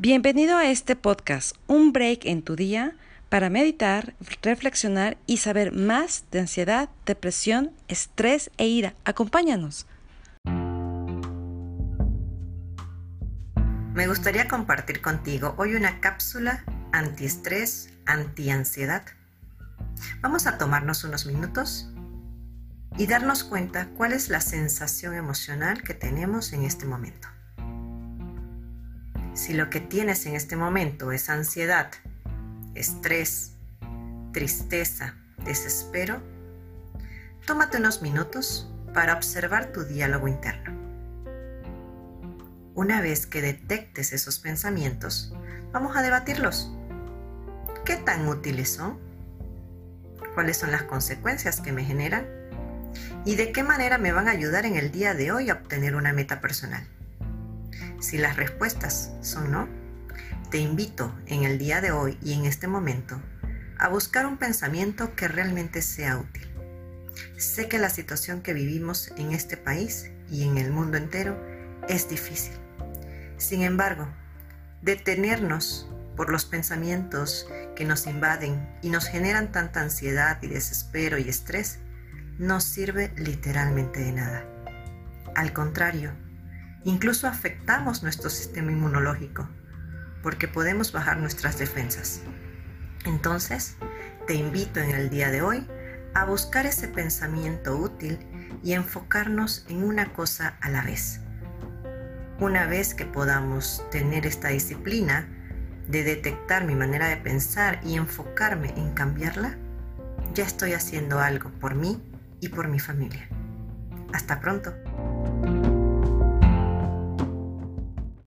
Bienvenido a este podcast, un break en tu día para meditar, reflexionar y saber más de ansiedad, depresión, estrés e ira. Acompáñanos. Me gustaría compartir contigo hoy una cápsula antiestrés, antiansiedad. Vamos a tomarnos unos minutos y darnos cuenta cuál es la sensación emocional que tenemos en este momento. Si lo que tienes en este momento es ansiedad, estrés, tristeza, desespero, tómate unos minutos para observar tu diálogo interno. Una vez que detectes esos pensamientos, vamos a debatirlos. ¿Qué tan útiles son? ¿Cuáles son las consecuencias que me generan? ¿Y de qué manera me van a ayudar en el día de hoy a obtener una meta personal? Si las respuestas son no, te invito en el día de hoy y en este momento a buscar un pensamiento que realmente sea útil. Sé que la situación que vivimos en este país y en el mundo entero es difícil. Sin embargo, detenernos por los pensamientos que nos invaden y nos generan tanta ansiedad y desespero y estrés no sirve literalmente de nada. Al contrario, Incluso afectamos nuestro sistema inmunológico porque podemos bajar nuestras defensas. Entonces, te invito en el día de hoy a buscar ese pensamiento útil y enfocarnos en una cosa a la vez. Una vez que podamos tener esta disciplina de detectar mi manera de pensar y enfocarme en cambiarla, ya estoy haciendo algo por mí y por mi familia. Hasta pronto.